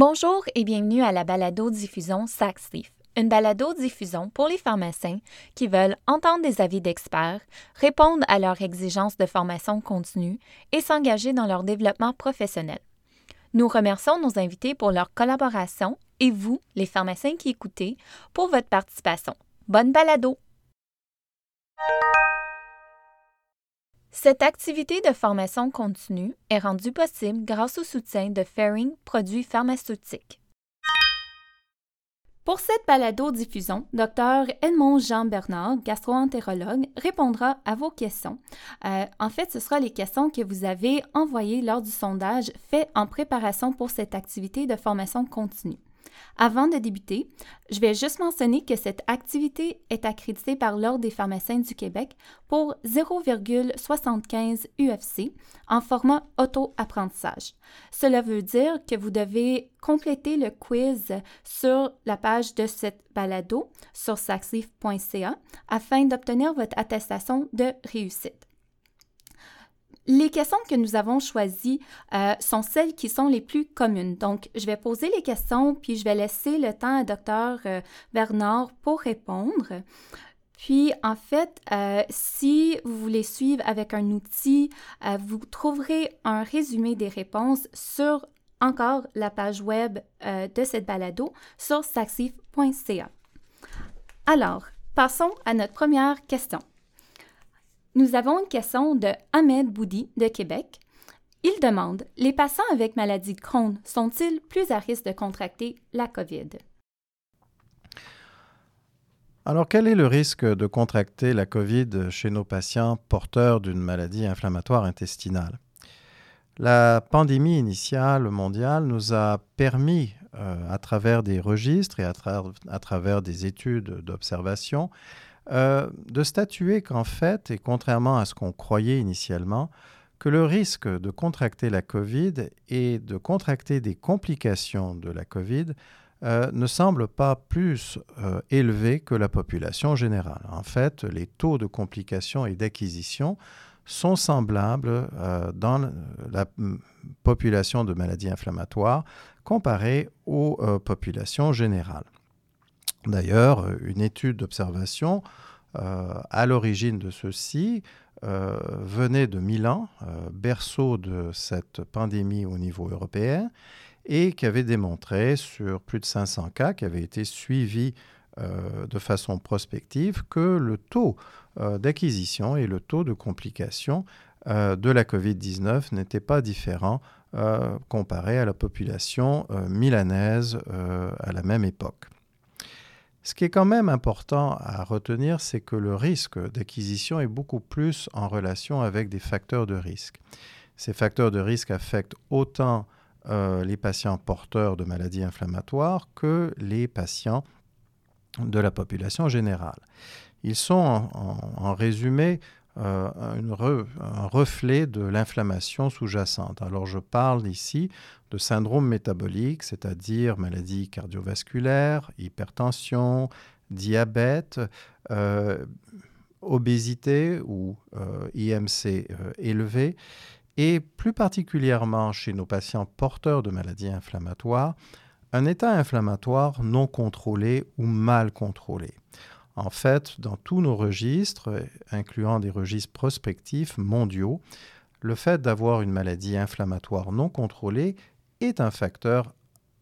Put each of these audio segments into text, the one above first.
Bonjour et bienvenue à la balado-diffusion une balado-diffusion pour les pharmaciens qui veulent entendre des avis d'experts, répondre à leurs exigences de formation continue et s'engager dans leur développement professionnel. Nous remercions nos invités pour leur collaboration et vous, les pharmaciens qui écoutez, pour votre participation. Bonne balado! Cette activité de formation continue est rendue possible grâce au soutien de Fairing Produits pharmaceutiques. Pour cette balado-diffusion, Dr Edmond Jean-Bernard, gastroentérologue, répondra à vos questions. Euh, en fait, ce sera les questions que vous avez envoyées lors du sondage fait en préparation pour cette activité de formation continue. Avant de débuter, je vais juste mentionner que cette activité est accréditée par l'Ordre des pharmaciens du Québec pour 0,75 UFC en format auto-apprentissage. Cela veut dire que vous devez compléter le quiz sur la page de cette balado sur saxleaf.ca afin d'obtenir votre attestation de réussite. Les questions que nous avons choisies euh, sont celles qui sont les plus communes. Donc, je vais poser les questions, puis je vais laisser le temps à Dr euh, Bernard pour répondre. Puis, en fait, euh, si vous voulez suivre avec un outil, vous trouverez un résumé des réponses sur encore la page web de cette balado sur saxif.ca. Alors, passons à notre première question. Nous avons une question de Ahmed Boudi de Québec. Il demande Les patients avec maladie de Crohn sont-ils plus à risque de contracter la COVID alors, quel est le risque de contracter la COVID chez nos patients porteurs d'une maladie inflammatoire intestinale? La pandémie initiale mondiale nous a permis, euh, à travers des registres et à, à travers des études d'observation, euh, de statuer qu'en fait, et contrairement à ce qu'on croyait initialement, que le risque de contracter la COVID et de contracter des complications de la COVID euh, ne semble pas plus euh, élevé que la population générale. En fait, les taux de complications et d'acquisition sont semblables dans la population de maladies inflammatoires comparée aux populations générales. D'ailleurs, une étude d'observation euh, à l'origine de ceci euh, venait de Milan, euh, berceau de cette pandémie au niveau européen, et qui avait démontré sur plus de 500 cas qui avaient été suivis de façon prospective que le taux d'acquisition et le taux de complication de la COVID-19 n'étaient pas différents comparé à la population milanaise à la même époque. Ce qui est quand même important à retenir, c'est que le risque d'acquisition est beaucoup plus en relation avec des facteurs de risque. Ces facteurs de risque affectent autant euh, les patients porteurs de maladies inflammatoires que les patients de la population générale. Ils sont en résumé euh, un reflet de l'inflammation sous-jacente. Alors je parle ici de syndrome métabolique, c'est-à-dire maladie cardiovasculaire, hypertension, diabète, euh, obésité ou euh, IMC élevé, et plus particulièrement chez nos patients porteurs de maladies inflammatoires, un état inflammatoire non contrôlé ou mal contrôlé. En fait, dans tous nos registres, incluant des registres prospectifs mondiaux, le fait d'avoir une maladie inflammatoire non contrôlée est un facteur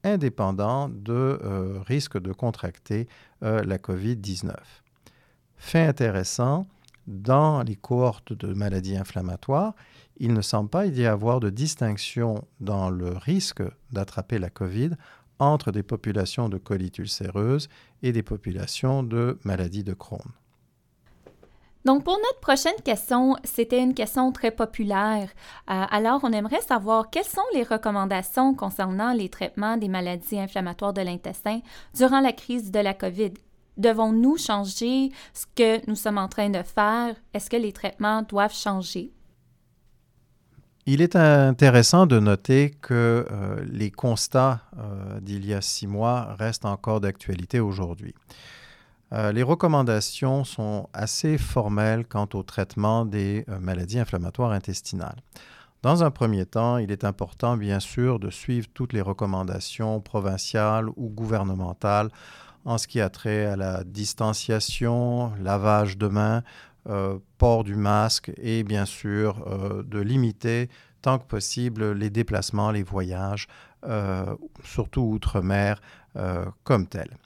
indépendant de euh, risque de contracter euh, la COVID-19. Fait intéressant, dans les cohortes de maladies inflammatoires, il ne semble pas y avoir de distinction dans le risque d'attraper la COVID entre des populations de colite ulcéreuse et des populations de maladies de Crohn. Donc, pour notre prochaine question, c'était une question très populaire. Euh, alors, on aimerait savoir quelles sont les recommandations concernant les traitements des maladies inflammatoires de l'intestin durant la crise de la COVID. Devons-nous changer ce que nous sommes en train de faire? Est-ce que les traitements doivent changer? Il est intéressant de noter que euh, les constats euh, d'il y a six mois restent encore d'actualité aujourd'hui. Euh, les recommandations sont assez formelles quant au traitement des maladies inflammatoires intestinales. Dans un premier temps, il est important bien sûr de suivre toutes les recommandations provinciales ou gouvernementales en ce qui a trait à la distanciation, lavage de mains, port du masque et bien sûr euh, de limiter tant que possible les déplacements, les voyages, euh, surtout outre-mer comme tel.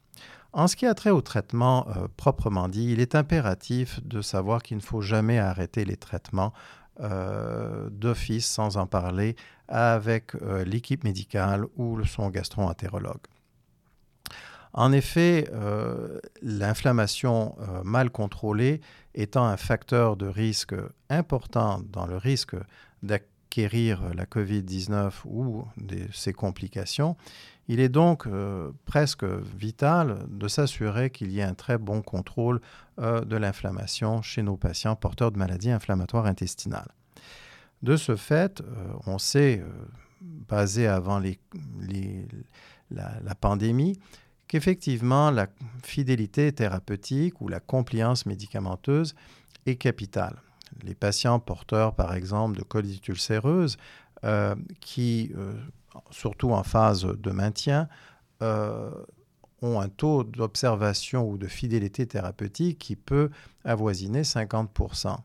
En ce qui a trait au traitement proprement dit, il est impératif de savoir qu'il ne faut jamais arrêter les traitements d'office sans en parler avec l'équipe médicale ou son gastro-entérologue. En effet, euh, l'inflammation euh, mal contrôlée étant un facteur de risque important dans le risque d'acquérir la COVID-19 ou ses complications, il est donc euh, presque vital de s'assurer qu'il y ait un très bon contrôle de l'inflammation chez nos patients porteurs de maladies inflammatoires intestinales. De ce fait, on sait, basé avant la pandémie, qu'effectivement, la fidélité thérapeutique ou la compliance médicamenteuse est capitale. Les patients porteurs, par exemple, de colite ulcéreuse, euh, qui, euh, surtout en phase de maintien, euh, ont un taux d'observation ou de fidélité thérapeutique qui peut avoisiner 50%,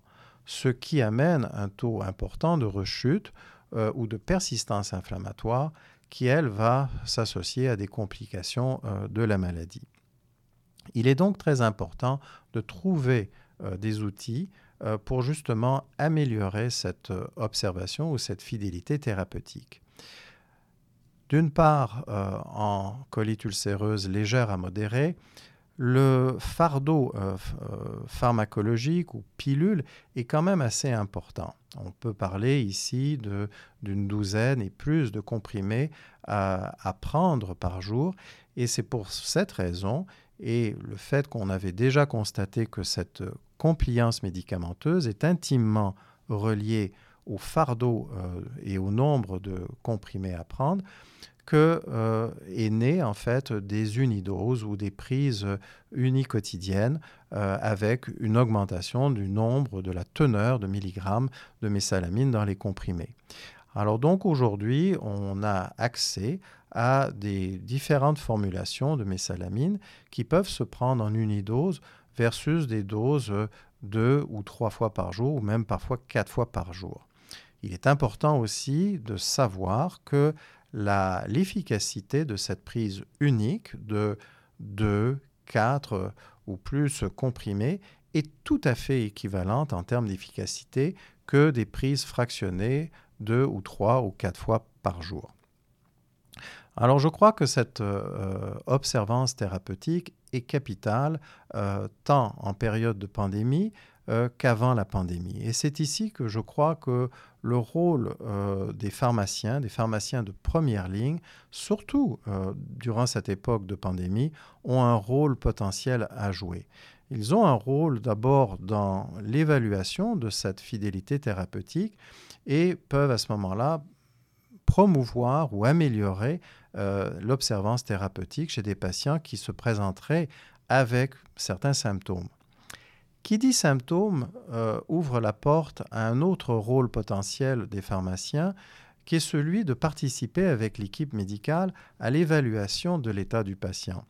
ce qui amène un taux important de rechute ou de persistance inflammatoire qui, elle, va s'associer à des complications euh, de la maladie. Il est donc très important de trouver euh, des outils euh, pour justement améliorer cette observation ou cette fidélité thérapeutique. D'une part, en colite ulcéreuse légère à modérée, le fardeau euh, euh, pharmacologique ou pilule est quand même assez important. On peut parler ici d'une douzaine et plus de comprimés à, prendre par jour. Et c'est pour cette raison et le fait qu'on avait déjà constaté que cette compliance médicamenteuse est intimement reliée au fardeau euh, et au nombre de comprimés à prendre, que euh, est né en fait des unidoses ou des prises uniquotidiennes euh, avec une augmentation du nombre de la teneur de milligrammes de mésalamine dans les comprimés. Alors donc aujourd'hui, on a accès à des différentes formulations de mésalamine qui peuvent se prendre en unidose versus des doses deux ou trois fois par jour ou même parfois quatre fois par jour. Il est important aussi de savoir que l'efficacité de cette prise unique de 2, 4 ou plus comprimés est tout à fait équivalente en termes d'efficacité que des prises fractionnées deux ou trois ou quatre fois par jour. Alors je crois que cette euh, observance thérapeutique est capitale euh, tant en période de pandémie euh, qu'avant la pandémie. Et c'est ici que je crois que le rôle euh, des pharmaciens, des pharmaciens de première ligne, surtout euh, durant cette époque de pandémie, ont un rôle potentiel à jouer. Ils ont un rôle d'abord dans l'évaluation de cette fidélité thérapeutique et peuvent à ce moment-là promouvoir ou améliorer l'observance thérapeutique chez des patients qui se présenteraient avec certains symptômes. Qui dit symptômes euh, ouvre la porte à un autre rôle potentiel des pharmaciens, qui est celui de participer avec l'équipe médicale à l'évaluation de l'état du patient.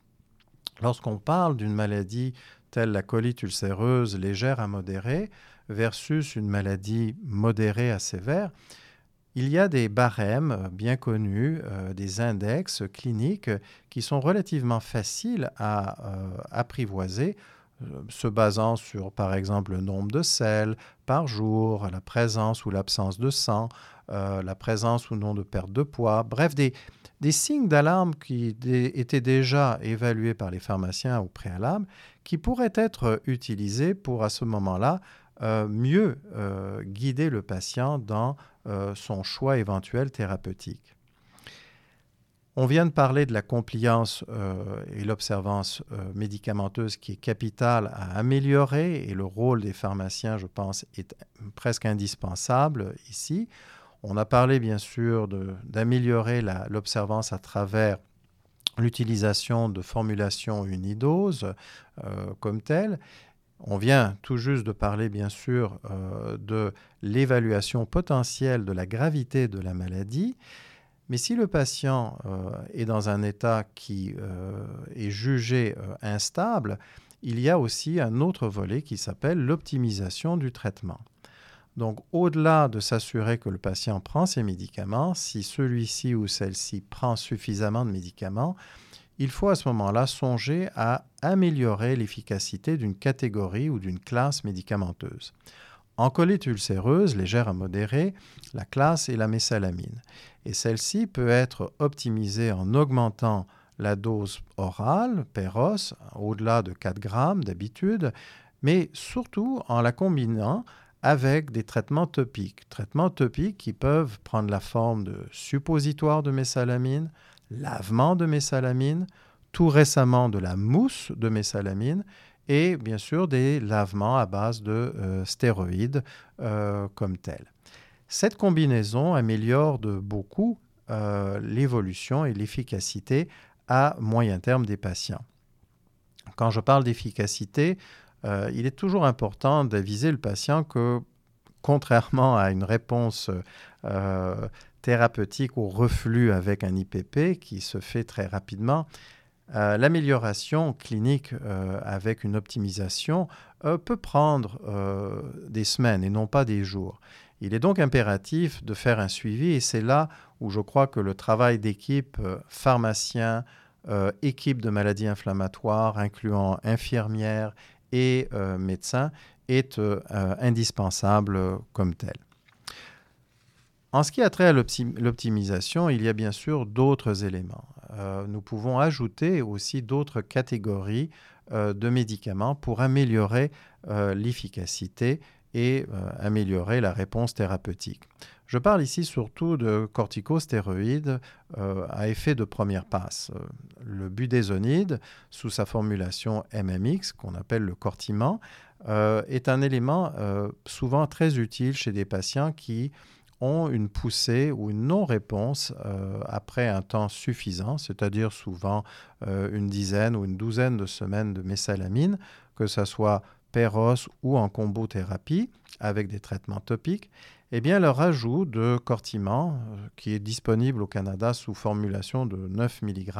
Lorsqu'on parle d'une maladie telle la colite ulcéreuse légère à modérée versus une maladie modérée à sévère, il y a des barèmes bien connus, euh, des index cliniques qui sont relativement faciles à euh, apprivoiser se basant sur, par exemple, le nombre de sels par jour, la présence ou l'absence de sang, euh, la présence ou non de perte de poids, bref, des, signes d'alarme qui étaient déjà évalués par les pharmaciens au préalable, qui pourraient être utilisés pour, à ce moment-là, euh, mieux guider le patient dans son choix éventuel thérapeutique. On vient de parler de la compliance euh, et l'observance euh, médicamenteuse qui est capitale à améliorer et le rôle des pharmaciens, je pense, est presque indispensable ici. On a parlé bien sûr d'améliorer l'observance à travers l'utilisation de formulations unidoses euh, comme telles. On vient tout juste de parler, bien sûr, de l'évaluation potentielle de la gravité de la maladie. Mais si le patient euh, est dans un état qui euh, est jugé instable, il y a aussi un autre volet qui s'appelle l'optimisation du traitement. Donc, au-delà de s'assurer que le patient prend ses médicaments, si celui-ci ou celle-ci prend suffisamment de médicaments, il faut à ce moment-là songer à améliorer l'efficacité d'une catégorie ou d'une classe médicamenteuse. En colite ulcéreuse légère à modérée, la classe est la mésalamine. Et celle-ci peut être optimisée en augmentant la dose orale, péros, au-delà de 4 grammes d'habitude, mais surtout en la combinant avec des traitements topiques. Traitements topiques qui peuvent prendre la forme de suppositoires de mésalamine, lavement de mésalamine, tout récemment de la mousse de mésalamine et bien sûr des lavements à base de euh, stéroïdes euh, comme tel. Cette combinaison améliore de beaucoup euh, l'évolution et l'efficacité à moyen terme des patients. Quand je parle d'efficacité, il est toujours important d'aviser le patient que, contrairement à une réponse thérapeutique au reflux avec un IPP qui se fait très rapidement, euh, l'amélioration clinique euh, avec une optimisation euh, peut prendre des semaines et non pas des jours. Il est donc impératif de faire un suivi et c'est là où je crois que le travail d'équipe, pharmacien, équipe de maladies inflammatoires, incluant infirmières et médecins, est indispensable comme tel. En ce qui a trait à l'optimisation, il y a bien sûr d'autres éléments. Euh, nous pouvons ajouter aussi d'autres catégories euh, de médicaments pour améliorer euh, l'efficacité et améliorer la réponse thérapeutique. Je parle ici surtout de corticostéroïdes à effet de première passe. le budésonide, sous sa formulation MMX, qu'on appelle le cortiment, est un élément souvent très utile chez des patients qui ont une poussée ou une non-réponse euh, après un temps suffisant, c'est-à-dire souvent euh, une dizaine ou une douzaine de semaines de mésalamine, que ce soit ou en combothérapie avec des traitements topiques, eh bien, leur ajout de cortiment, euh, qui est disponible au Canada sous formulation de 9 mg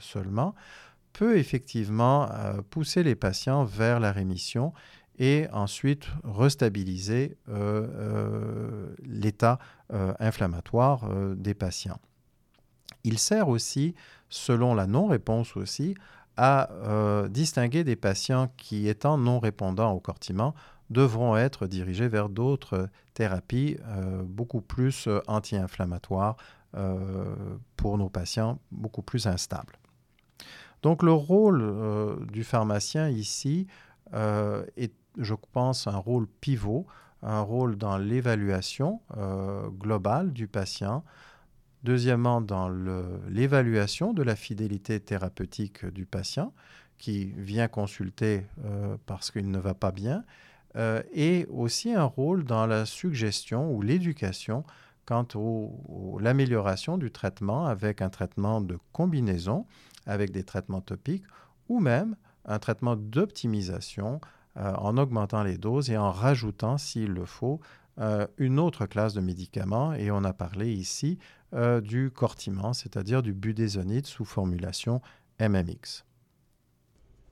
seulement, peut effectivement pousser les patients vers la rémission et ensuite restabiliser euh, euh, l'état euh, inflammatoire des patients. Il sert aussi, selon la non-réponse aussi, à distinguer des patients qui, étant non répondants au cortiment, devront être dirigés vers d'autres thérapies beaucoup plus anti-inflammatoires pour nos patients, beaucoup plus instables. Donc le rôle du pharmacien ici est je pense, un rôle pivot, un rôle dans l'évaluation euh, globale du patient. Deuxièmement, dans l'évaluation de la fidélité thérapeutique du patient qui vient consulter euh, parce qu'il ne va pas bien. Euh, et aussi un rôle dans la suggestion ou l'éducation quant à l'amélioration du traitement avec un traitement de combinaison, avec des traitements topiques, ou même un traitement d'optimisation euh, en augmentant les doses et en rajoutant, s'il le faut, euh, une autre classe de médicaments. Et on a parlé ici euh, du cortiment, c'est-à-dire du budésonide sous formulation MMX.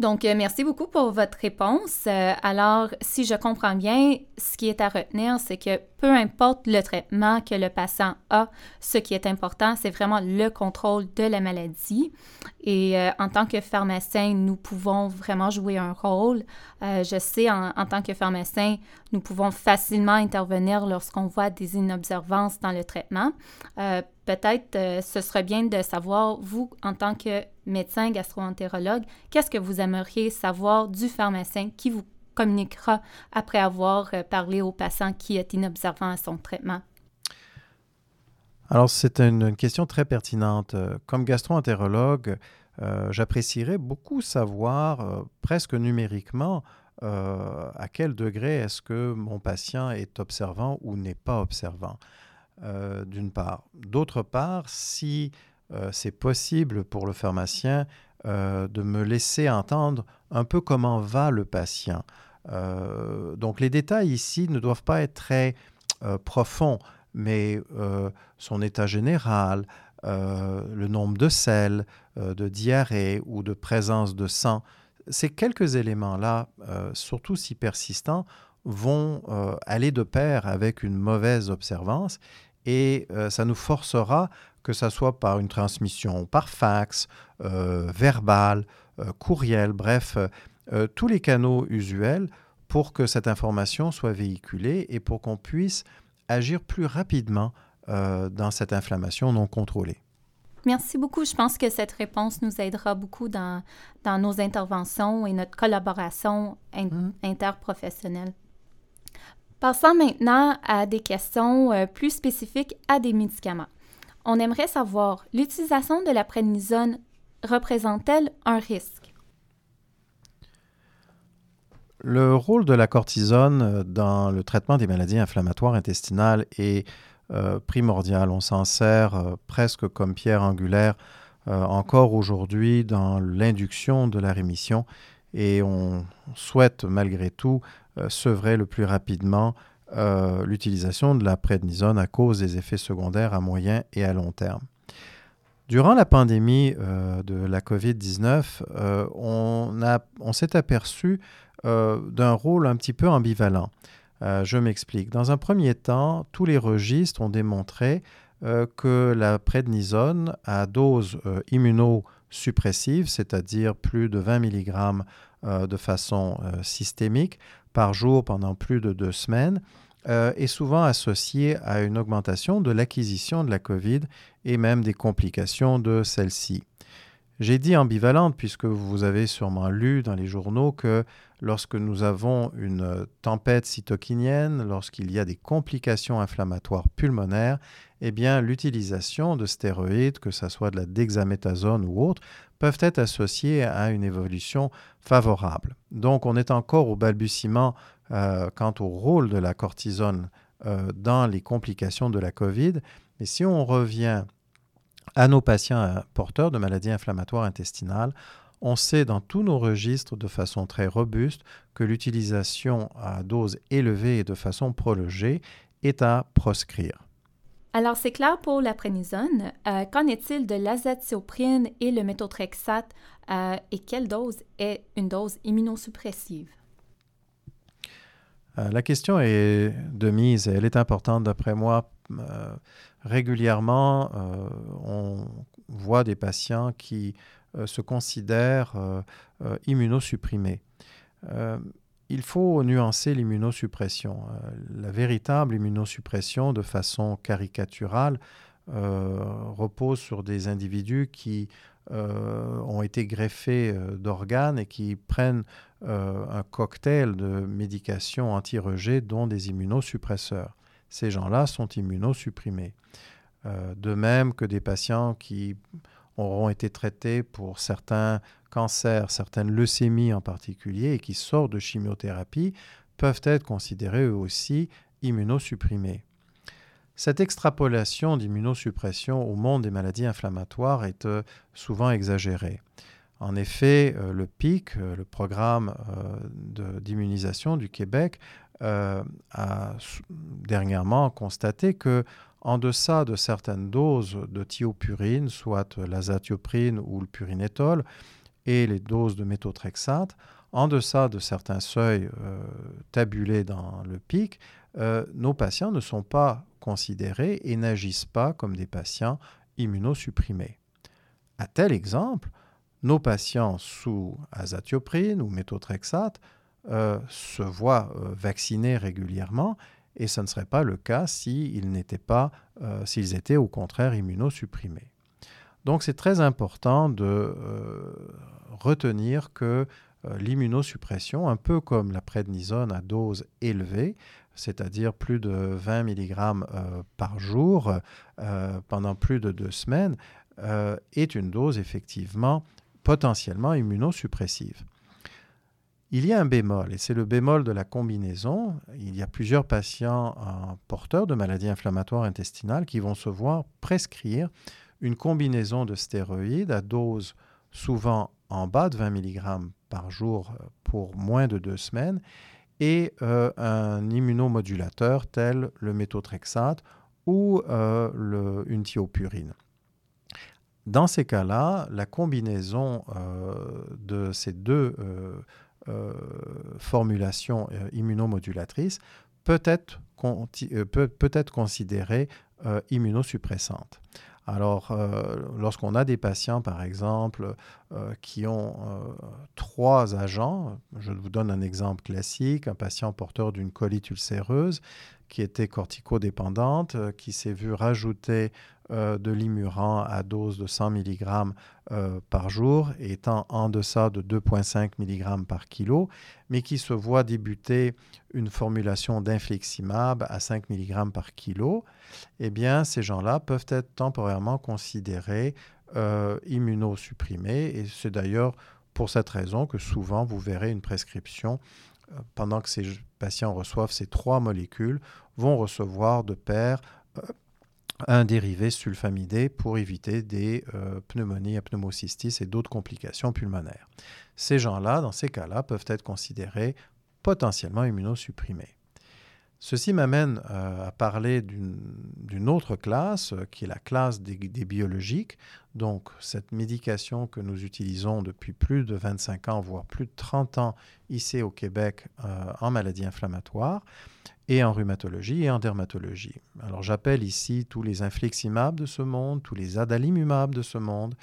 Donc, merci beaucoup pour votre réponse. alors, si je comprends bien, ce qui est à retenir, c'est que peu importe le traitement que le patient a, ce qui est important, c'est vraiment le contrôle de la maladie. Et euh, en tant que pharmacien, nous pouvons vraiment jouer un rôle. Euh, je sais, en, tant que pharmacien, nous pouvons facilement intervenir lorsqu'on voit des inobservances dans le traitement. Euh, peut-être ce serait bien de savoir, vous, en tant que médecin gastro-entérologue, qu'est-ce que vous aimeriez savoir du pharmacien qui vous communiquera après avoir euh, parlé au patient qui est inobservant à son traitement? Alors, c'est une, question très pertinente. Euh, comme gastro-entérologue, euh, j'apprécierais beaucoup savoir, presque numériquement, à quel degré est-ce que mon patient est observant ou n'est pas observant, d'une part. D'autre part, si c'est possible pour le pharmacien de me laisser entendre un peu comment va le patient. donc les détails ici ne doivent pas être très profonds, mais son état général, le nombre de selles, de diarrhée ou de présence de sang, ces quelques éléments-là, surtout si persistants, vont aller de pair avec une mauvaise observance et ça nous forcera que ce soit par une transmission par fax, euh, verbal, euh, courriel, bref, euh, tous les canaux usuels pour que cette information soit véhiculée et pour qu'on puisse agir plus rapidement dans cette inflammation non contrôlée. Merci beaucoup. Je pense que cette réponse nous aidera beaucoup dans, dans nos interventions et notre collaboration mm-hmm. interprofessionnelle. Passons maintenant à des questions plus spécifiques à des médicaments on aimerait savoir, l'utilisation de la prénisone représente-t-elle un risque? Le rôle de la cortisone euh, dans le traitement des maladies inflammatoires intestinales est euh, primordial. On s'en sert euh, presque comme pierre angulaire encore aujourd'hui dans l'induction de la rémission et on souhaite malgré tout sevrer le plus rapidement euh, l'utilisation de la prédnisone à cause des effets secondaires à moyen et à long terme. Durant la pandémie euh, de la COVID-19, euh, on, on s'est aperçu d'un rôle un petit peu ambivalent. je m'explique. Dans un premier temps, tous les registres ont démontré que la prédnisone à dose immunosuppressive, c'est-à-dire plus de 20 mg de façon systémique par jour pendant plus de deux semaines, euh, est souvent associé à une augmentation de l'acquisition de la COVID et même des complications de celle-ci. J'ai dit ambivalente puisque vous avez sûrement lu dans les journaux que lorsque nous avons une tempête cytokinienne, lorsqu'il y a des complications inflammatoires pulmonaires, eh bien l'utilisation de stéroïdes, que ce soit de la dexaméthasone ou autre, peuvent être associées à une évolution favorable. Donc on est encore au balbutiement euh, quant au rôle de la cortisone euh, dans les complications de la COVID. Mais si on revient à nos patients euh, porteurs de maladies inflammatoires intestinales, on sait dans tous nos registres de façon très robuste que l'utilisation à dose élevée et de façon prolongée est à proscrire. Alors, c'est clair pour la prénisone. qu'en est-il de l'azatioprine et le méthotrexate et quelle dose est une dose immunosuppressive? Euh, la question est de mise et elle est importante d'après moi. Euh, régulièrement, euh, on voit des patients qui se considèrent immunosupprimés. Il faut nuancer l'immunosuppression. la véritable immunosuppression, de façon caricaturale, repose sur des individus qui euh, ont été greffés euh, d'organes et qui prennent euh, un cocktail de médications anti-rejet, dont des immunosuppresseurs. Ces gens-là sont immunosupprimés. de même que des patients qui auront été traités pour certains cancers, certaines leucémies en particulier, et qui sortent de chimiothérapie, peuvent être considérés eux aussi immunosupprimés. Cette extrapolation d'immunosuppression au monde des maladies inflammatoires est euh, souvent exagérée. En effet, euh, le PIC, euh, le programme d'immunisation du Québec, a dernièrement constaté que en deçà de certaines doses de thiopurine, soit l'azatioprine ou le purinétol, et les doses de méthotrexate, en deçà de certains seuils tabulés dans le PIC, nos patients ne sont pas considérés et n'agissent pas comme des patients immunosupprimés. À tel exemple, nos patients sous azatioprine ou méthotrexate euh, se voient euh, vacciner régulièrement et ce ne serait pas le cas s'ils n'étaient pas, euh, s'ils étaient au contraire immunosupprimés. Donc c'est très important de retenir que l'immunosuppression, un peu comme la prédnisone à dose élevée, c'est-à-dire plus de 20 mg euh, par jour euh, pendant plus de deux semaines, euh, est une dose effectivement potentiellement immunosuppressive. Il y a un bémol, et c'est le bémol de la combinaison. Il y a plusieurs patients porteurs de maladies inflammatoires intestinales qui vont se voir prescrire une combinaison de stéroïdes à dose souvent en bas de 20 mg par jour pour moins de deux semaines, et un immunomodulateur tel le méthotrexate ou une thiopurine. Dans ces cas-là, la combinaison de ces deux formulations immunomodulatrices peut être, peut, peut être considérée immunosuppressante. Alors, euh, lorsqu'on a des patients, par exemple, euh, qui ont euh, trois agents, je vous donne un exemple classique, un patient porteur d'une colite ulcéreuse qui était corticodépendante, qui s'est vu rajouter euh, de l'imurant à dose de 100 mg euh, par jour, étant en deçà de 2,5 mg par kilo, mais qui se voit débuter une formulation d'infliximab à 5 mg par kilo, eh bien, ces gens-là peuvent être temporairement considérés euh, immunosupprimés. Et c'est d'ailleurs pour cette raison que souvent vous verrez une prescription pendant que ces patients reçoivent ces trois molécules, vont recevoir de pair un dérivé sulfamidé pour éviter des euh, pneumonies, pneumocystis et d'autres complications pulmonaires. Ces gens-là, dans ces cas-là, peuvent être considérés potentiellement immunosupprimés. Ceci m'amène euh, à parler d'une autre classe, euh, qui est la classe des, biologiques. Donc, cette médication que nous utilisons depuis plus de 25 ans, voire plus de 30 ans ici au Québec en maladie inflammatoire et en rhumatologie et en dermatologie. Alors j'appelle ici tous les infliximab de ce monde, tous les adalimumab de ce monde,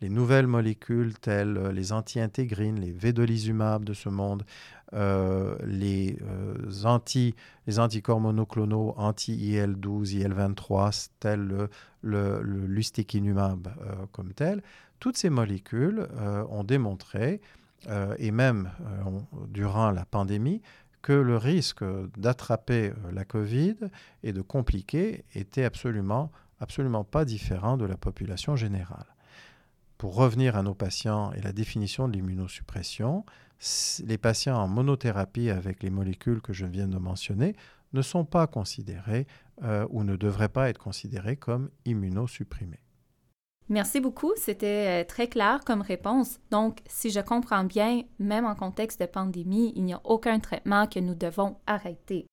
les nouvelles molécules telles euh, les anti-intégrines, les vedolizumab de ce monde, euh, les, euh, anti, les anticorps monoclonaux anti-IL-12, IL-23 tels le, le, lustikinumab comme tel, toutes ces molécules ont démontré, et même durant la pandémie, que le risque d'attraper euh, la Covid et de compliquer était absolument, absolument pas différent de la population générale. Pour revenir à nos patients et la définition de l'immunosuppression, les patients en monothérapie avec les molécules que je viens de mentionner ne sont pas considérés euh, ou ne devraient pas être considérés comme immunosupprimés. Merci beaucoup, c'était euh, très clair comme réponse. Donc, si je comprends bien, même en contexte de pandémie, il n'y a aucun traitement que nous devons arrêter.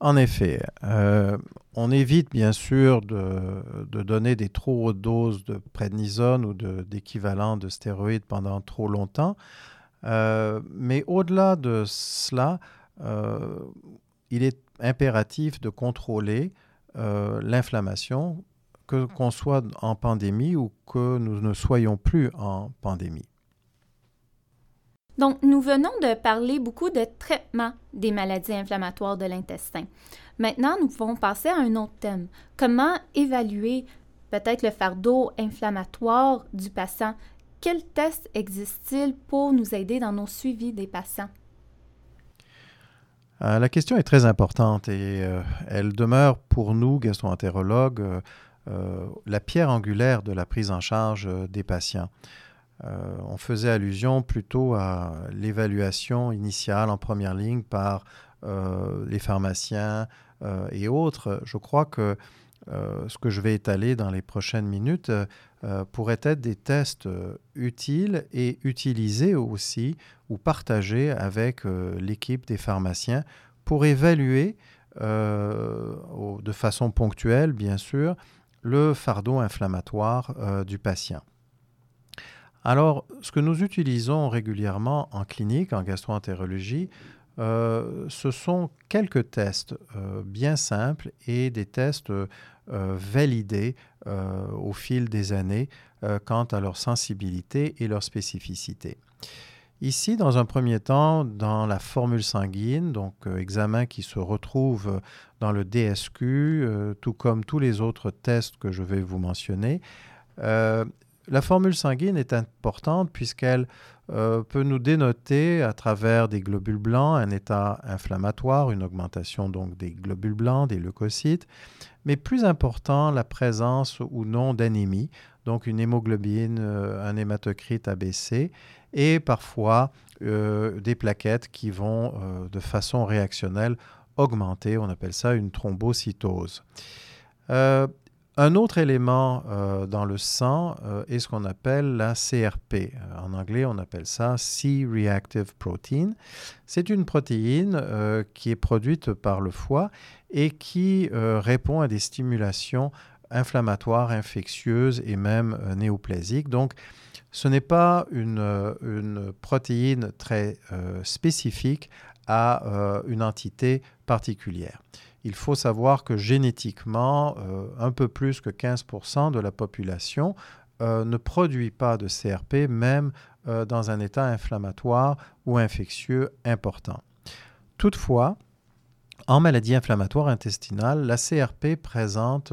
En effet, euh, on évite bien sûr de, donner des trop hautes doses de prédnisone ou d'équivalent de, stéroïdes pendant trop longtemps. Euh, mais au-delà de cela, il est impératif de contrôler l'inflammation que qu'on soit en pandémie ou que nous ne soyons plus en pandémie. Donc, nous venons de parler beaucoup de traitement des maladies inflammatoires de l'intestin. Maintenant, nous pouvons passer à un autre thème. Comment évaluer peut-être le fardeau inflammatoire du patient? Quels tests existent-ils pour nous aider dans nos suivis des patients? Euh, la question est très importante et euh, elle demeure pour nous, gastro-entérologues, euh, euh, la pierre angulaire de la prise en charge des patients. On faisait allusion plutôt à l'évaluation initiale en première ligne par les pharmaciens et autres. Je crois que ce que je vais étaler dans les prochaines minutes pourrait être des tests utiles et utilisés aussi ou partagés avec l'équipe des pharmaciens pour évaluer de façon ponctuelle, bien sûr, le fardeau inflammatoire euh, du patient. Alors, ce que nous utilisons régulièrement en clinique, en gastroentérologie, euh, ce sont quelques tests euh, bien simples et des tests validés au fil des années quant à leur sensibilité et leur spécificité. Ici, dans un premier temps, dans la formule sanguine, donc euh, examen qui se retrouve dans le DSQ, euh, tout comme tous les autres tests que je vais vous mentionner, euh, la formule sanguine est importante puisqu'elle peut nous dénoter à travers des globules blancs un état inflammatoire, une augmentation donc des globules blancs, des leucocytes, mais plus important, la présence ou non d'anémie, donc une hémoglobine, un hématocrite ABC, et parfois euh, des plaquettes qui vont euh, de façon réactionnelle augmenter. On appelle ça une thrombocytose. Un autre élément euh, dans le sang euh, est ce qu'on appelle la CRP. Euh, en anglais, on appelle ça C-reactive protein. C'est une protéine qui est produite par le foie et qui répond à des stimulations inflammatoires, infectieuses et même néoplésiques. Donc, ce n'est pas une, protéine très spécifique à une entité particulière il faut savoir que génétiquement, euh, un peu plus que 15% de la population euh, ne produit pas de CRP, même euh, dans un état inflammatoire ou infectieux important. Toutefois, en maladie inflammatoire intestinale, la CRP présente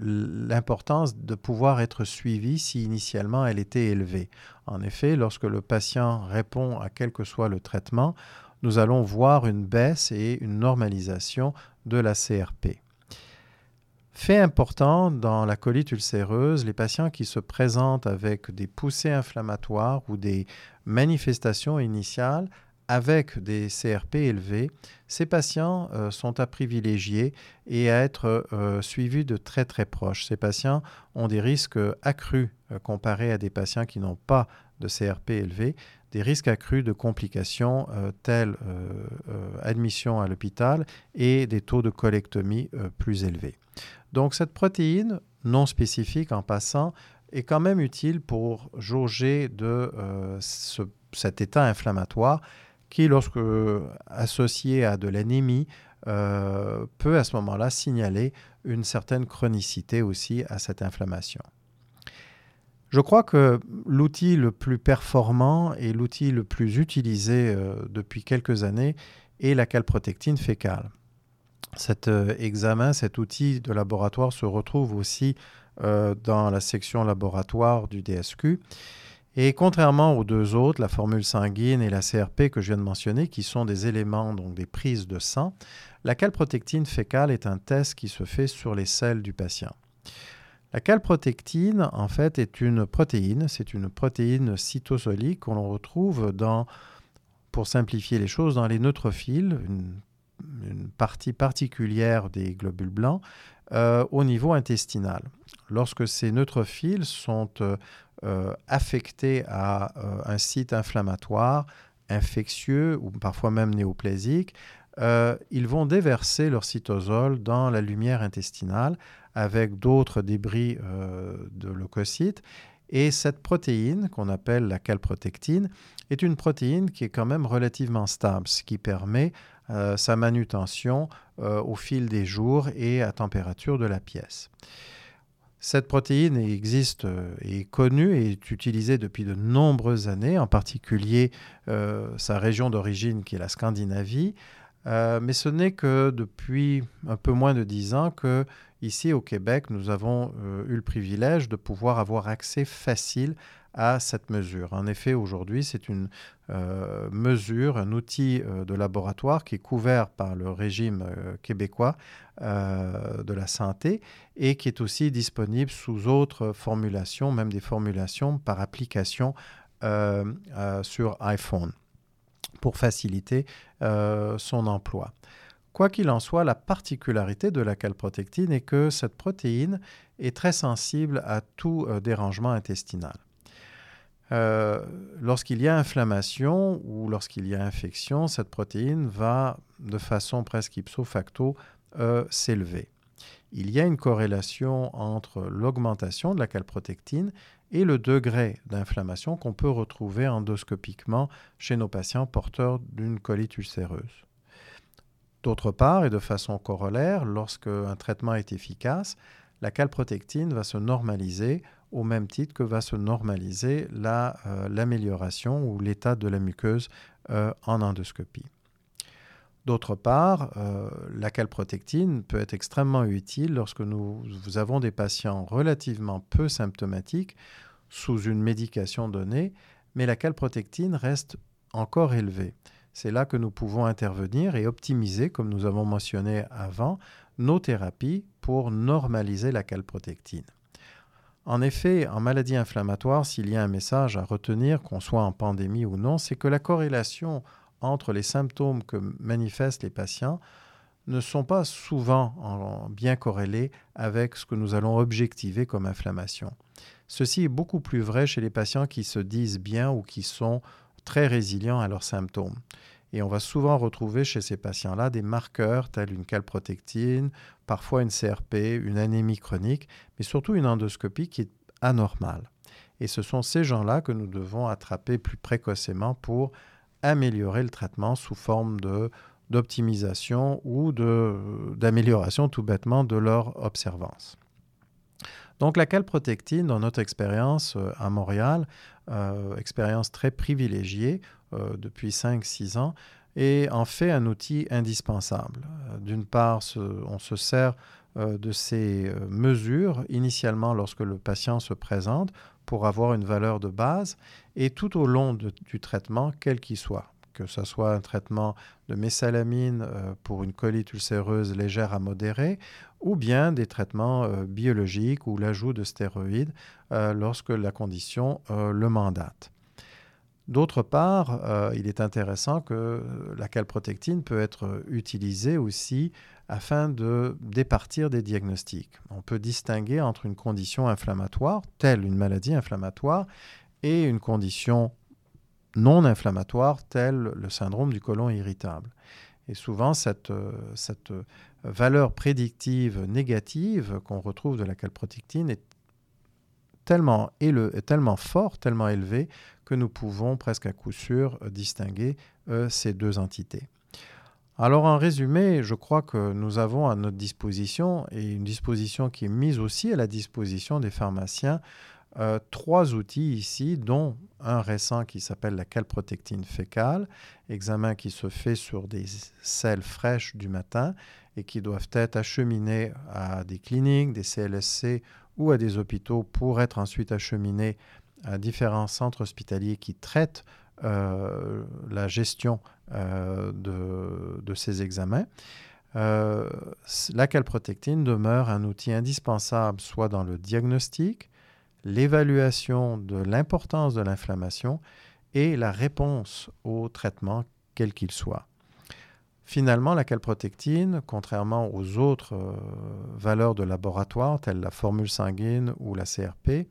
l'importance de pouvoir être suivie si initialement elle était élevée. En effet, lorsque le patient répond à quel que soit le traitement, nous allons voir une baisse et une normalisation de la CRP. Fait important dans la colite ulcéreuse, les patients qui se présentent avec des poussées inflammatoires ou des manifestations initiales avec des CRP élevés, ces patients euh, sont à privilégier et à être euh, suivis de très très proche. Ces patients ont des risques accrus euh, comparés à des patients qui n'ont pas de CRP élevé, des risques accrus de complications euh, telles euh, euh, admission à l'hôpital et des taux de colectomie plus élevés. Donc cette protéine non spécifique en passant est quand même utile pour jauger de cet état inflammatoire qui, lorsque associé à de l'anémie, peut à ce moment-là signaler une certaine chronicité aussi à cette inflammation. Je crois que l'outil le plus performant et l'outil le plus utilisé euh, depuis quelques années est la calprotectine fécale. Cet euh, examen, cet outil de laboratoire se retrouve aussi euh, dans la section laboratoire du DSQ. Et contrairement aux deux autres, la formule sanguine et la CRP que je viens de mentionner, qui sont des éléments, donc des prises de sang, la calprotectine fécale est un test qui se fait sur les selles du patient. La calprotectine, en fait, est une protéine. C'est une protéine cytosolique qu'on retrouve dans, pour simplifier les choses, dans les neutrophiles, une, partie particulière des globules blancs, euh, au niveau intestinal. Lorsque ces neutrophiles sont euh, affectés à euh, un site inflammatoire, infectieux ou parfois même néoplésique, ils vont déverser leur cytosol dans la lumière intestinale avec d'autres débris euh, de leucocytes. Et cette protéine, qu'on appelle la calprotectine, est une protéine qui est quand même relativement stable, ce qui permet euh, sa manutention euh, au fil des jours et à température de la pièce. Cette protéine existe et est connue et est utilisée depuis de nombreuses années, en particulier sa région d'origine qui est la Scandinavie, mais ce n'est que depuis un peu moins de dix ans que Ici au Québec, nous avons euh, eu le privilège de pouvoir avoir accès facile à cette mesure. En effet, aujourd'hui, c'est une euh, mesure, un outil euh, de laboratoire qui est couvert par le régime québécois de la santé et qui est aussi disponible sous autres formulations, même des formulations par application sur iPhone pour faciliter son emploi. Quoi qu'il en soit, la particularité de la calprotectine est que cette protéine est très sensible à tout euh, dérangement intestinal. Euh, lorsqu'il y a inflammation ou lorsqu'il y a infection, cette protéine va de façon presque ipso facto euh, s'élever. Il y a une corrélation entre l'augmentation de la calprotectine et le degré d'inflammation qu'on peut retrouver endoscopiquement chez nos patients porteurs d'une colite ulcéreuse. D'autre part, et de façon corollaire, lorsque un traitement est efficace, la calprotectine va se normaliser au même titre que va se normaliser euh, l'amélioration ou l'état de la muqueuse euh, en endoscopie. D'autre part, euh, la calprotectine peut être extrêmement utile lorsque nous avons des patients relativement peu symptomatiques sous une médication donnée, mais la calprotectine reste encore élevée. C'est là que nous pouvons intervenir et optimiser, comme nous avons mentionné avant, nos thérapies pour normaliser la calprotectine. En effet, en maladie inflammatoire, s'il y a un message à retenir, qu'on soit en pandémie ou non, c'est que la corrélation entre les symptômes que manifestent les patients ne sont pas souvent bien corrélés avec ce que nous allons objectiver comme inflammation. Ceci est beaucoup plus vrai chez les patients qui se disent bien ou qui sont très résilients à leurs symptômes. Et on va souvent retrouver chez ces patients-là des marqueurs tels une calprotectine, parfois une CRP, une anémie chronique, mais surtout une endoscopie qui est anormale. Et ce sont ces gens-là que nous devons attraper plus précocement pour améliorer le traitement sous forme d'optimisation ou d'amélioration tout bêtement de leur observance. Donc la calprotectine, dans notre expérience euh, à Montréal, euh, expérience très privilégiée euh, depuis 5-6 ans, est en fait un outil indispensable. D'une part, on se sert de ces mesures initialement lorsque le patient se présente pour avoir une valeur de base et tout au long du traitement, quel qu'il soit que ce soit un traitement de mésalamine euh, pour une colite ulcéreuse légère à modérée, ou bien des traitements euh, biologiques ou l'ajout de stéroïdes euh, lorsque la condition le mandate. D'autre part, il est intéressant que la calprotectine peut être utilisée aussi afin de départir des diagnostics. On peut distinguer entre une condition inflammatoire, telle une maladie inflammatoire, et une condition non inflammatoires tels le syndrome du côlon irritable. Et souvent, cette, euh, cette valeur prédictive négative qu'on retrouve de la calprotectine est tellement, est tellement forte, tellement élevée, que nous pouvons presque à coup sûr distinguer euh, ces deux entités. Alors en résumé, je crois que nous avons à notre disposition, et une disposition qui est mise aussi à la disposition des pharmaciens, euh, trois outils ici, dont un récent qui s'appelle la calprotectine fécale, examen qui se fait sur des selles fraîches du matin et qui doivent être acheminés à des cliniques, des CLSC ou à des hôpitaux pour être ensuite acheminés à différents centres hospitaliers qui traitent euh, la gestion euh, de, de, ces examens. la calprotectine demeure un outil indispensable soit dans le diagnostic, l'évaluation de l'importance de l'inflammation et la réponse au traitement, quel qu'il soit. Finalement, la calprotectine, contrairement aux autres euh, valeurs de laboratoire, telles la formule sanguine ou la CRP,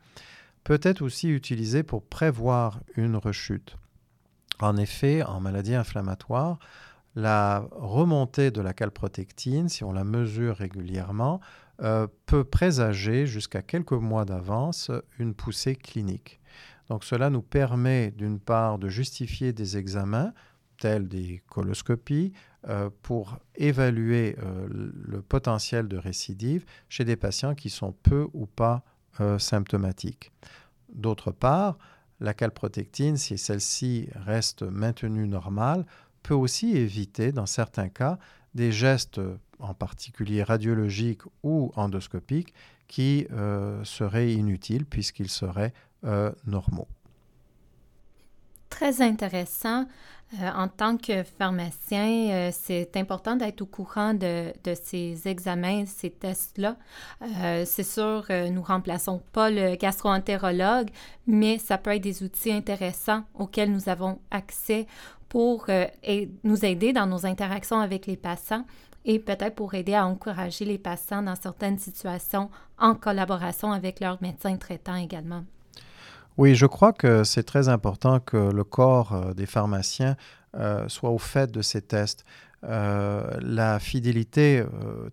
peut être aussi utilisée pour prévoir une rechute. En effet, en maladie inflammatoire, la remontée de la calprotectine, si on la mesure régulièrement, euh, peut présager jusqu'à quelques mois d'avance une poussée clinique. Donc cela nous permet d'une part de justifier des examens tels des coloscopies euh, pour évaluer euh, le potentiel de récidive chez des patients qui sont peu ou pas symptomatiques. D'autre part, la calprotectine, si celle-ci reste maintenue normale, peut aussi éviter, dans certains cas, des gestes en particulier radiologiques ou endoscopiques, qui euh, seraient inutiles puisqu'ils seraient euh, normaux. Très intéressant. Euh, en tant que pharmacien, c'est important d'être au courant de, de, ces examens, ces tests-là. c'est sûr, nous ne remplaçons pas le gastroentérologue, mais ça peut être des outils intéressants auxquels nous avons accès pour nous aider dans nos interactions avec les patients et peut-être pour aider à encourager les patients dans certaines situations en collaboration avec leur médecin traitant également. Oui, je crois que c'est très important que le corps euh, des pharmaciens euh, soit au fait de ces tests. Euh, la fidélité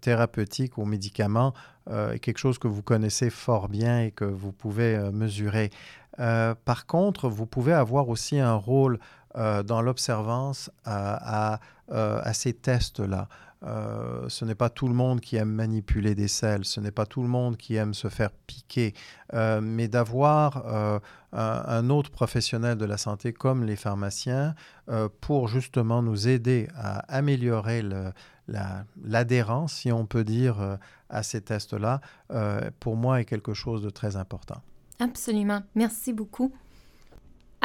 thérapeutique aux médicaments est quelque chose que vous connaissez fort bien et que vous pouvez mesurer. par contre, vous pouvez avoir aussi un rôle dans l'observance à, ces tests-là. Euh, ce n'est pas tout le monde qui aime manipuler des selles, ce n'est pas tout le monde qui aime se faire piquer, euh, mais d'avoir euh, un, autre professionnel de la santé comme les pharmaciens pour justement nous aider à améliorer l'adhérence, si on peut dire, à ces tests-là, pour moi est quelque chose de très important. Absolument. Merci beaucoup.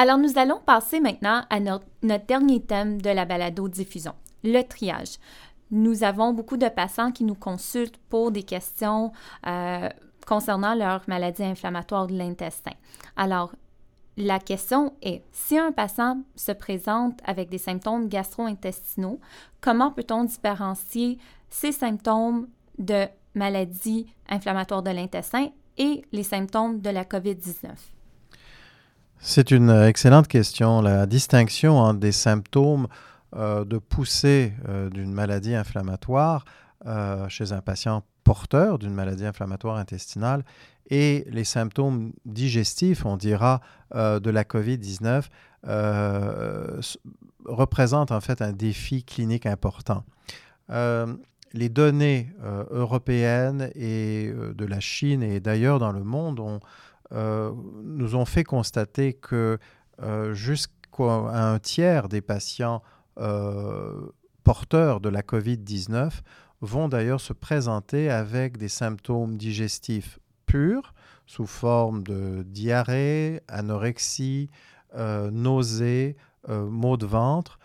Alors, nous allons passer maintenant à notre, dernier thème de la balado-diffusion, le triage nous avons beaucoup de patients qui nous consultent pour des questions euh, concernant leur maladie inflammatoire de l'intestin. Alors, la question est, si un patient se présente avec des symptômes gastro-intestinaux, comment peut-on différencier ces symptômes de maladie inflammatoire de l'intestin et les symptômes de la COVID-19? C'est une excellente question. La distinction entre des symptômes euh, de poussée euh, d'une maladie inflammatoire euh, chez un patient porteur d'une maladie inflammatoire intestinale et les symptômes digestifs, on dira, de la COVID-19 représentent en fait un défi clinique important. les données européennes et de la Chine et d'ailleurs dans le monde ont euh, nous ont fait constater que euh, jusqu'à un tiers des patients euh, porteurs de la COVID-19 vont d'ailleurs se présenter avec des symptômes digestifs purs sous forme de diarrhée, anorexie, nausées, maux de ventre,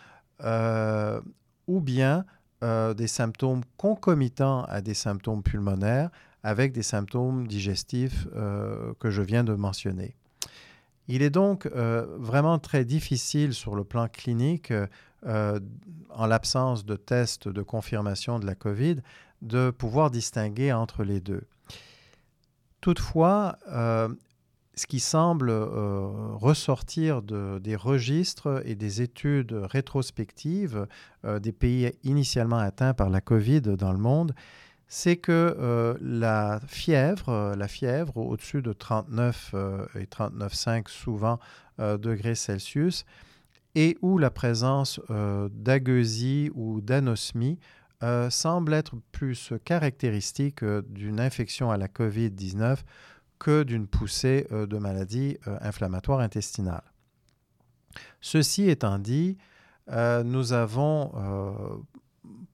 ou bien des symptômes concomitants à des symptômes pulmonaires, avec des symptômes digestifs euh, que je viens de mentionner. Il est donc euh, vraiment très difficile sur le plan clinique, euh, en l'absence de tests de confirmation de la COVID, de pouvoir distinguer entre les deux. Toutefois, ce qui semble ressortir de, des registres et des études rétrospectives des pays initialement atteints par la COVID dans le monde, c'est que euh, la fièvre, euh, la fièvre au-dessus de 39 euh, et 39,5 souvent degrés Celsius, et où la présence d'agueusie ou d'anosmie semble être plus caractéristique d'une infection à la COVID-19 que d'une poussée de maladie inflammatoire intestinale. Ceci étant dit, nous avons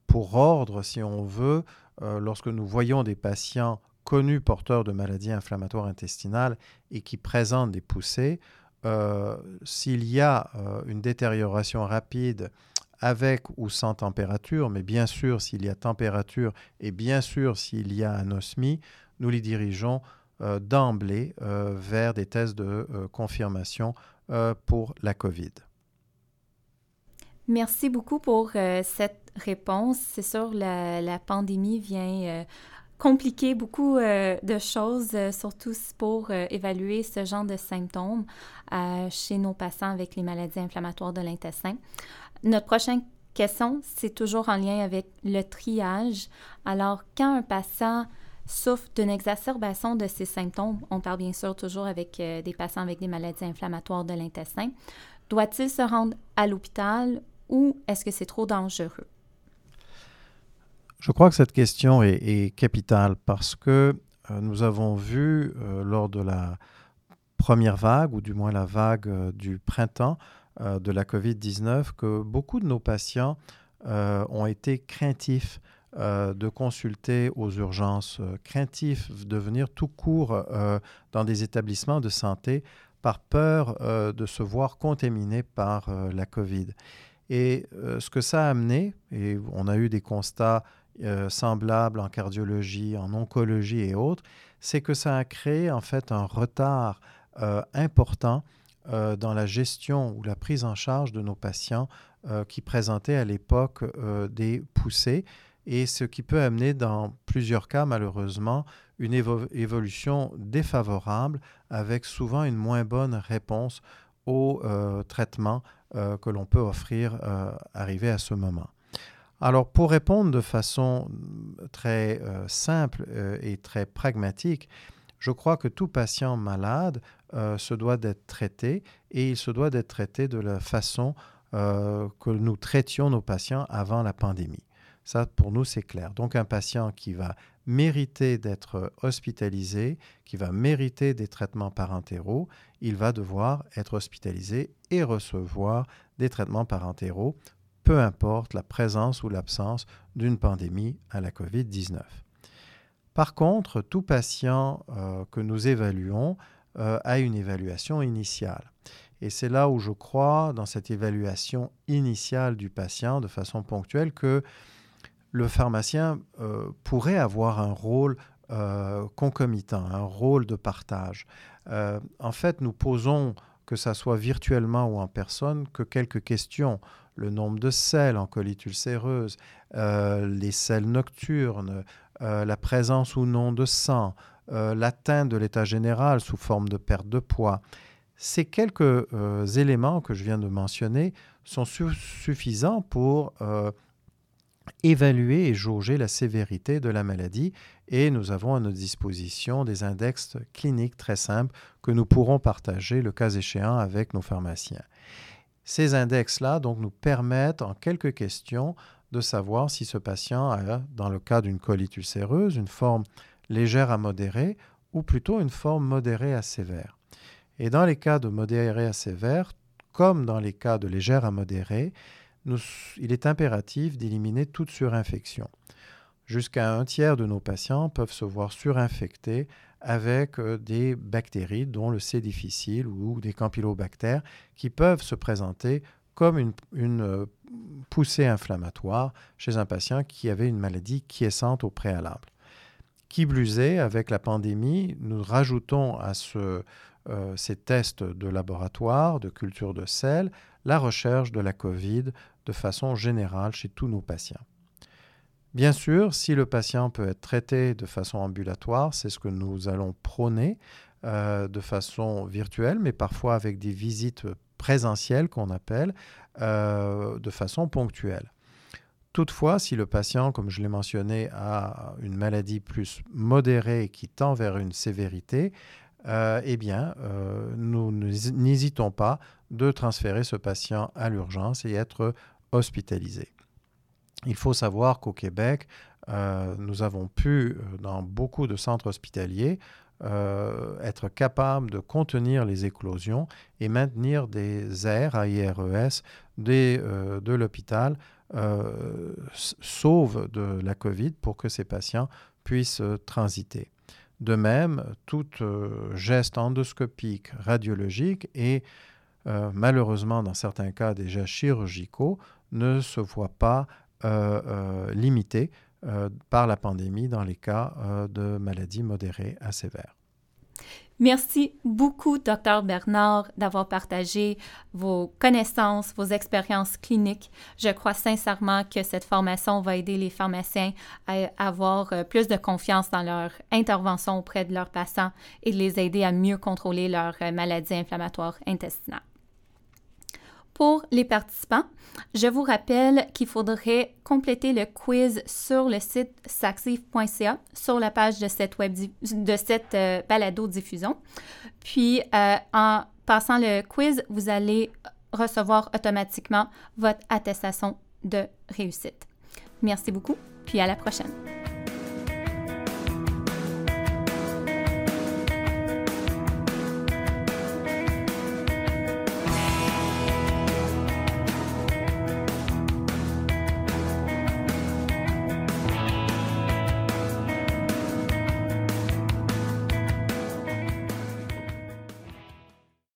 pour ordre, si on veut, euh, lorsque nous voyons des patients connus porteurs de maladies inflammatoires intestinales et qui présentent des poussées, euh, s'il y a euh, une détérioration rapide avec ou sans température, mais bien sûr s'il y a température et bien sûr s'il y a anosmie, nous les dirigeons d'emblée vers des tests de confirmation pour la COVID. Merci beaucoup pour cette réponse. C'est sûr, la, pandémie vient euh, compliquer beaucoup euh, de choses, euh, surtout pour évaluer ce genre de symptômes chez nos patients avec les maladies inflammatoires de l'intestin. Notre prochaine question, c'est toujours en lien avec le triage. Alors, quand un patient souffre d'une exacerbation de ces symptômes, on parle bien sûr toujours avec des patients avec des maladies inflammatoires de l'intestin, doit-il se rendre à l'hôpital ou est-ce que c'est trop dangereux? Je crois que cette question est, capitale parce que euh, nous avons vu euh, lors de la première vague, ou du moins la vague euh, du printemps de la COVID-19, que beaucoup de nos patients ont été craintifs de consulter aux urgences, craintifs de venir tout court dans des établissements de santé par peur de se voir contaminés par la COVID. Et ce que ça a amené, et on a eu des constats euh, semblables en cardiologie, en oncologie et autres, c'est que ça a créé en fait un retard euh, important euh, dans la gestion ou la prise en charge de nos patients qui présentaient à l'époque des poussées et ce qui peut amener dans plusieurs cas malheureusement une évolution défavorable avec souvent une moins bonne réponse au traitement que l'on peut offrir arrivé à ce moment. Alors, pour répondre de façon mm, très euh, simple euh, et très pragmatique, je crois que tout patient malade euh, se doit d'être traité et il se doit d'être traité de la façon que nous traitions nos patients avant la pandémie. Ça, pour nous, c'est clair. Donc, un patient qui va mériter d'être hospitalisé, qui va mériter des traitements parentéraux, il va devoir être hospitalisé et recevoir des traitements parentéraux peu importe la présence ou l'absence d'une pandémie à la COVID-19. Par contre, tout patient euh, que nous évaluons euh, a une évaluation initiale. Et c'est là où je crois, dans cette évaluation initiale du patient, de façon ponctuelle, que le pharmacien euh, pourrait avoir un rôle concomitant, un rôle de partage. en fait, nous posons que ça soit virtuellement ou en personne, que quelques questions. Le nombre de selles en colite ulcéreuse, euh, les selles nocturnes, euh, la présence ou non de sang, euh, l'atteinte de l'état général sous forme de perte de poids. Ces quelques éléments que je viens de mentionner sont suffisants pour évaluer et jauger la sévérité de la maladie et nous avons à notre disposition des index cliniques très simples que nous pourrons partager le cas échéant avec nos pharmaciens. Ces index-là donc nous permettent en quelques questions de savoir si ce patient a, dans le cas d'une colite ulcéreuse, une forme légère à modérée ou plutôt une forme modérée à sévère. Et dans les cas de modéré à sévère, comme dans les cas de légère à modérée, il est impératif d'éliminer toute surinfection. Jusqu'à un tiers de nos patients peuvent se voir surinfectés avec euh, des bactéries, dont le C difficile ou des campylobactères, qui peuvent se présenter comme une, euh, poussée inflammatoire chez un patient qui avait une maladie quiescente au préalable. Qui plus avec la pandémie, nous rajoutons à euh, ces tests de laboratoire, de culture de sel, la recherche de la COVID de façon générale chez tous nos patients. Bien sûr, si le patient peut être traité de façon ambulatoire, c'est ce que nous allons prôner euh, de façon virtuelle, mais parfois avec des visites présentielles qu'on appelle, euh, de façon ponctuelle. Toutefois, si le patient, comme je l'ai mentionné, a une maladie plus modérée qui tend vers une sévérité, euh, eh bien, nous n'hésitons pas de transférer ce patient à l'urgence et être hospitalisé. Il faut savoir qu'au Québec, euh, nous avons pu, euh, dans beaucoup de centres hospitaliers, euh, être capables de contenir les éclosions et maintenir des aires AIRES de l'hôpital sauve de la COVID pour que ces patients puissent transiter. De même, tout geste endoscopique, radiologique et malheureusement dans certains cas déjà chirurgicaux ne se voit pas euh, euh, limité euh, par la pandémie dans les cas de maladies modérées à sévères. Merci beaucoup, Dr Bernard, d'avoir partagé vos connaissances, vos expériences cliniques. Je crois sincèrement que cette formation va aider les pharmaciens à avoir plus de confiance dans leur intervention auprès de leurs patients et les aider à mieux contrôler leurs maladies inflammatoires intestinales. Pour les participants, je vous rappelle qu'il faudrait compléter le quiz sur le site saxif.ca sur la page de cette, web de cette euh, balado-diffusion. Puis, euh, en passant le quiz, vous allez recevoir automatiquement votre attestation de réussite. Merci beaucoup, puis à la prochaine.